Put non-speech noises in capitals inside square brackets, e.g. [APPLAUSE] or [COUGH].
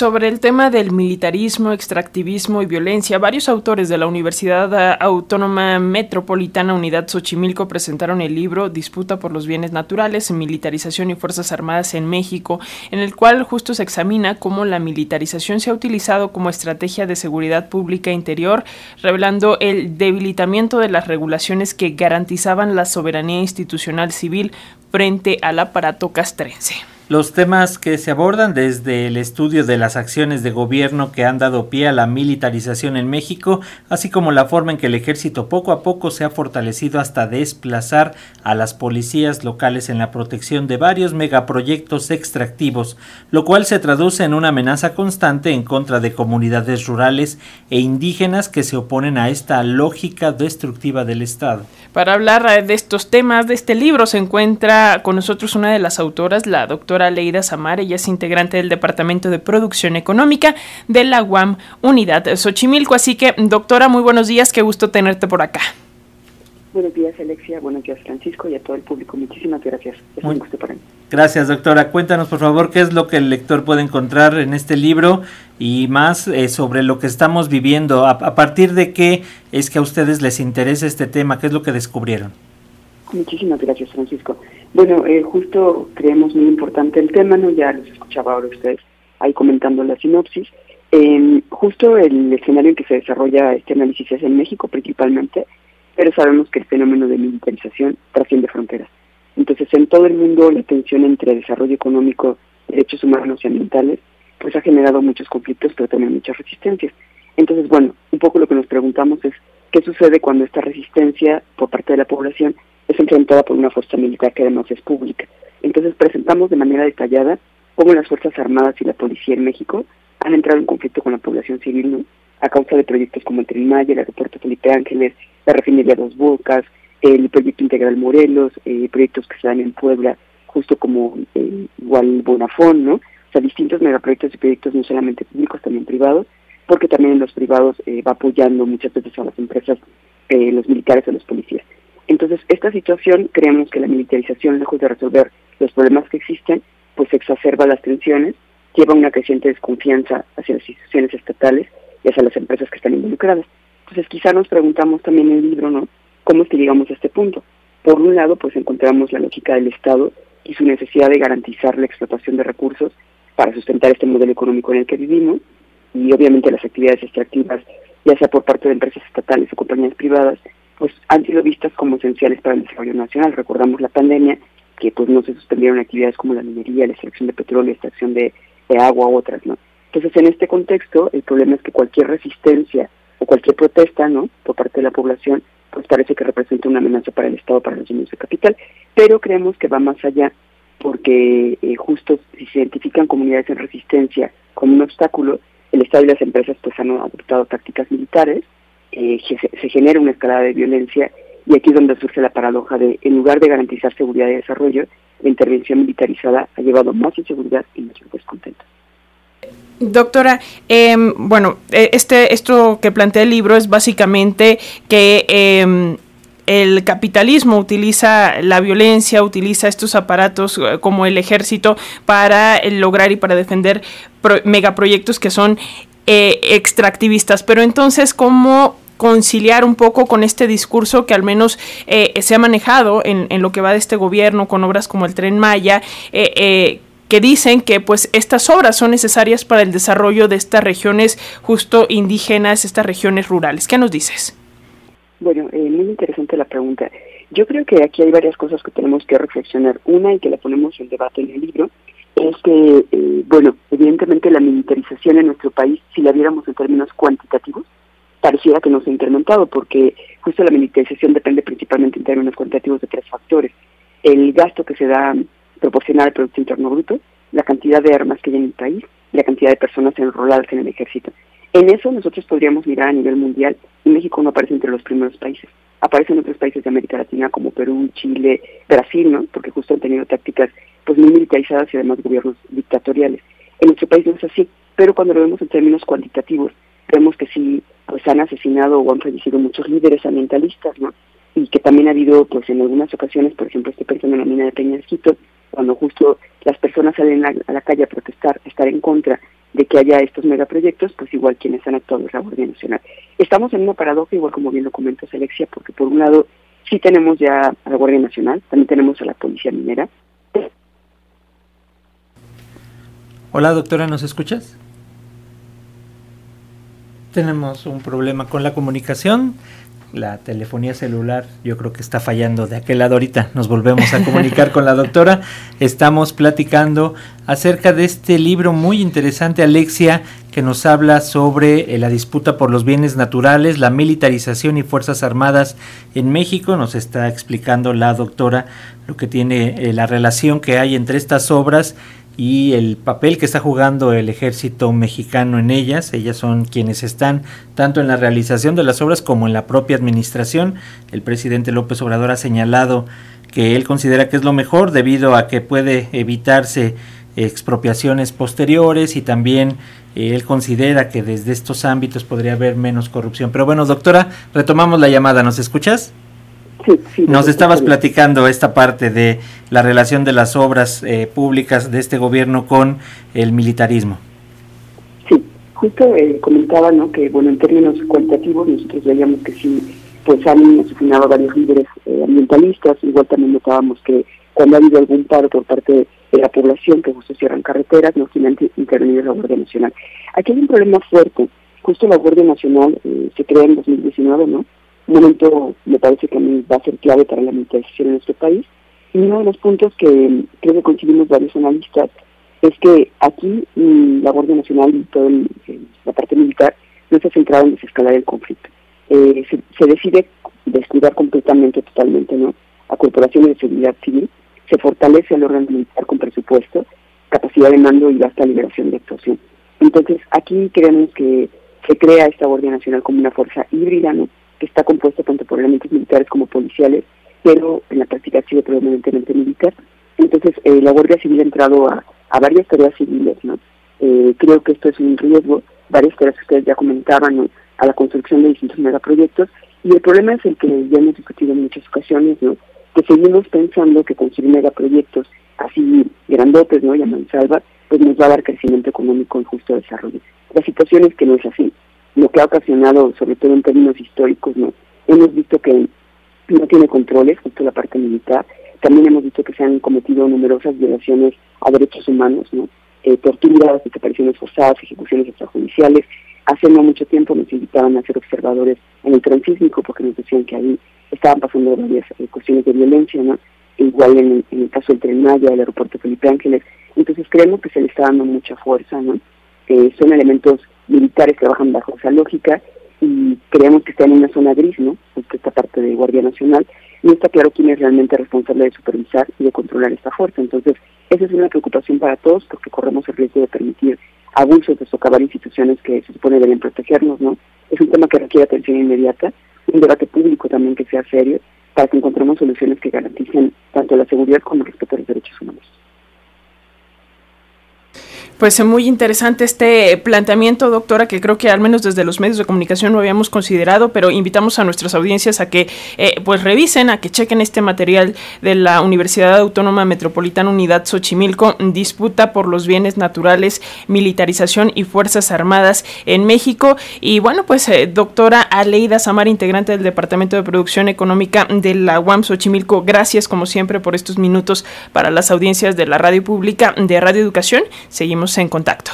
Sobre el tema del militarismo, extractivismo y violencia, varios autores de la Universidad Autónoma Metropolitana Unidad Xochimilco presentaron el libro Disputa por los bienes naturales, militarización y fuerzas armadas en México, en el cual justo se examina cómo la militarización se ha utilizado como estrategia de seguridad pública interior, revelando el debilitamiento de las regulaciones que garantizaban la soberanía institucional civil frente al aparato castrense. Los temas que se abordan desde el estudio de las acciones de gobierno que han dado pie a la militarización en México, así como la forma en que el ejército poco a poco se ha fortalecido hasta desplazar a las policías locales en la protección de varios megaproyectos extractivos, lo cual se traduce en una amenaza constante en contra de comunidades rurales e indígenas que se oponen a esta lógica destructiva del Estado. Para hablar de estos temas de este libro se encuentra con nosotros una de las autoras, la doctora Leida Samar, ella es integrante del Departamento de Producción Económica de la UAM Unidad Xochimilco. Así que, doctora, muy buenos días, qué gusto tenerte por acá. Buenos días, Alexia. Buenos días, Francisco, y a todo el público. Muchísimas gracias. Es un gusto para mí. Gracias, doctora. Cuéntanos, por favor, qué es lo que el lector puede encontrar en este libro y más eh, sobre lo que estamos viviendo. A, partir de qué es que a ustedes les interesa este tema? ¿Qué es lo que descubrieron? Muchísimas gracias, Francisco. Bueno, eh, justo creemos muy importante el tema, ¿no? Ya los escuchaba ahora ustedes ahí comentando la sinopsis. Eh, justo el escenario en que se desarrolla este análisis es en México principalmente, pero sabemos que el fenómeno de militarización trasciende fronteras. Entonces, en todo el mundo la tensión entre desarrollo económico, derechos humanos y ambientales, pues ha generado muchos conflictos, pero también muchas resistencias. Entonces, bueno, un poco lo que nos preguntamos es qué sucede cuando esta resistencia por parte de la población es enfrentada por una fuerza militar que además es pública. Entonces presentamos de manera detallada cómo las Fuerzas Armadas y la Policía en México han entrado en conflicto con la población civil. A causa de proyectos como el Tren el Aeropuerto Felipe Ángeles, la refinería Dos Bocas, el Proyecto Integral Morelos, eh, proyectos que se dan en Puebla, justo como eh, igual Bonafón, ¿no? O sea, distintos megaproyectos y proyectos no solamente públicos, también privados, porque también en los privados eh, va apoyando muchas veces a las empresas, eh, los militares o los policías. Entonces, esta situación, creemos que la militarización, lejos de resolver los problemas que existen, pues exacerba las tensiones, lleva una creciente desconfianza hacia las instituciones estatales y hacia las empresas que están involucradas. Entonces, quizá nos preguntamos también en el libro, ¿no? ¿Cómo es que llegamos a este punto? Por un lado, pues encontramos la lógica del Estado y su necesidad de garantizar la explotación de recursos para sustentar este modelo económico en el que vivimos y obviamente las actividades extractivas, ya sea por parte de empresas estatales o compañías privadas, pues han sido vistas como esenciales para el desarrollo nacional. Recordamos la pandemia, que pues no se suspendieron actividades como la minería, la extracción de petróleo, la extracción de, agua u otras, ¿no? Entonces, en este contexto, el problema es que cualquier resistencia o cualquier protesta, ¿no?, por parte de la población, pues parece que representa una amenaza para el Estado, para los dueños de capital, pero creemos que va más allá, porque eh, justo si se identifican comunidades en resistencia como un obstáculo, el Estado y las empresas pues han adoptado tácticas militares, eh, se, genera una escalada de violencia y aquí es donde surge la paradoja de, en lugar de garantizar seguridad y desarrollo, la intervención militarizada ha llevado más inseguridad y más descontento. Doctora, em, bueno, e, este, esto que plantea el libro es básicamente que em, el capitalismo utiliza la violencia, utiliza estos aparatos eh, como el ejército para eh, lograr y para defender megaproyectos que son eh, extractivistas. Pero entonces, ¿cómo conciliar un poco con este discurso que al menos eh, se ha manejado en, en, lo que va de este gobierno con obras como el tren Maya, eh, que dicen que pues estas obras son necesarias para el desarrollo de estas regiones justo indígenas, estas regiones rurales. ¿Qué nos dices? Bueno, muy interesante la pregunta. Yo creo que aquí hay varias cosas que tenemos que reflexionar. Una, y que la ponemos en debate en el libro, es que, eh, bueno, evidentemente la militarización en nuestro país, si la viéramos en términos cuantitativos, pareciera que no se ha incrementado, porque justo la militarización depende principalmente en términos cuantitativos de tres factores. El gasto que se da proporcional al Producto Interno Bruto, la cantidad de armas que hay en el país, la cantidad de personas enroladas en el ejército. En eso nosotros podríamos mirar a nivel mundial y México no aparece entre los primeros países. Aparecen otros países de América Latina como Perú, Chile, Brasil, ¿no? Porque justo han tenido tácticas pues muy militarizadas y además gobiernos dictatoriales. En nuestro país no es así, pero cuando lo vemos en términos cuantitativos, vemos que sí pues han asesinado o han fallecido muchos líderes ambientalistas, ¿no? Y que también ha habido, pues en algunas ocasiones, por ejemplo, este pensando en la mina de Peñasquito, cuando justo las personas salen a, la calle a protestar, estar en contra de que haya estos megaproyectos, pues igual quienes han actuado es la Guardia Nacional. Estamos en una paradoja, igual como bien lo comenta Alexia, porque por un lado sí tenemos ya a la Guardia Nacional, también tenemos a la Policía Minera. Hola doctora, ¿nos escuchas? Tenemos un problema con la comunicación la telefonía celular yo creo que está fallando de aquel lado ahorita. Nos volvemos a comunicar con la doctora. [LAUGHS] Estamos platicando acerca de este libro muy interesante, Alexia, que nos habla sobre eh, la disputa por los bienes naturales, la militarización y Fuerzas Armadas en México. Nos está explicando la doctora lo que tiene eh, la relación que hay entre estas obras y el papel que está jugando el ejército mexicano en ellas. Ellas son quienes están tanto en la realización de las obras como en la propia administración. El presidente López Obrador ha señalado que él considera que es lo mejor debido a que puede evitarse expropiaciones posteriores y también eh, él considera que desde estos ámbitos podría haber menos corrupción. Pero bueno, doctora, retomamos la llamada. ¿Nos escuchas? Nos estabas platicando esta parte de la relación de las obras eh, públicas de este gobierno con el militarismo. Sí, justo eh, comentaba ¿no? que, bueno, en términos cualitativos nosotros veíamos que sí, pues han asesinado varios líderes eh, ambientalistas, igual también notábamos que cuando ha habido algún paro por parte de la población que justo cierran carreteras, no tienen intervenido la Guardia Nacional. Aquí hay un problema fuerte, justo la Guardia Nacional se crea en 2019, ¿no? Momento me parece que a mí va a ser clave para la militarización en nuestro país. Y uno de los puntos que creo que coincidimos varios analistas es que aquí mm, la Guardia Nacional y toda la parte militar no está centrada en desescalar el conflicto. Eh, se, decide descuidar completamente, totalmente, ¿no? a corporaciones de seguridad civil, se fortalece al órgano militar con presupuesto, capacidad de mando y hasta liberación de actuación. Entonces, aquí creemos que se crea esta Guardia Nacional como una fuerza híbrida, ¿no? Que está compuesto tanto por elementos militares como policiales, pero en la práctica ha sido predominantemente militar. Entonces, eh, la Guardia Civil ha entrado a, varias tareas civiles, ¿no? Eh, creo que esto es un riesgo, varias tareas que ustedes ya comentaban, a la construcción de distintos megaproyectos, y el problema es el que ya hemos discutido en muchas ocasiones, ¿no? Que seguimos pensando que construir megaproyectos así grandotes, ¿no? Y a mansalva, pues nos va a dar crecimiento económico y justo desarrollo. La situación es que no es así lo que ha ocasionado, sobre todo en términos históricos, no hemos visto que no tiene controles, justo la parte militar. También hemos visto que se han cometido numerosas violaciones a derechos humanos, ¿no? Eh, torturas, desapariciones forzadas, ejecuciones extrajudiciales. Hace no mucho tiempo nos invitaban a ser observadores en el transísmico porque nos decían que ahí estaban pasando varias eh, cuestiones de violencia, ¿no? Igual en, el caso del Tren Maya, del aeropuerto Felipe Ángeles. Entonces creemos que se le está dando mucha fuerza, ¿no? Eh, son elementos militares trabajan bajo esa lógica y creemos que está en una zona gris, ¿no? esta parte de Guardia Nacional, no está claro quién es realmente responsable de supervisar y de controlar esta fuerza. Entonces, esa es una preocupación para todos porque corremos el riesgo de permitir abusos, de socavar instituciones que se supone deben protegernos, ¿no? Es un tema que requiere atención inmediata, un debate público también que sea serio, para que encontremos soluciones que garanticen tanto la seguridad como el respeto a los derechos humanos. Pues muy interesante este planteamiento, doctora, que creo que al menos desde los medios de comunicación no habíamos considerado, pero invitamos a nuestras audiencias a que eh, pues revisen, a que chequen este material de la Universidad Autónoma Metropolitana Unidad Xochimilco, disputa por los bienes naturales, militarización y fuerzas armadas en México. Y bueno, pues eh, doctora Aleida Samar, integrante del Departamento de Producción Económica de la UAM Xochimilco, gracias como siempre por estos minutos para las audiencias de la radio pública de Radio Educación. Seguimos en contacto.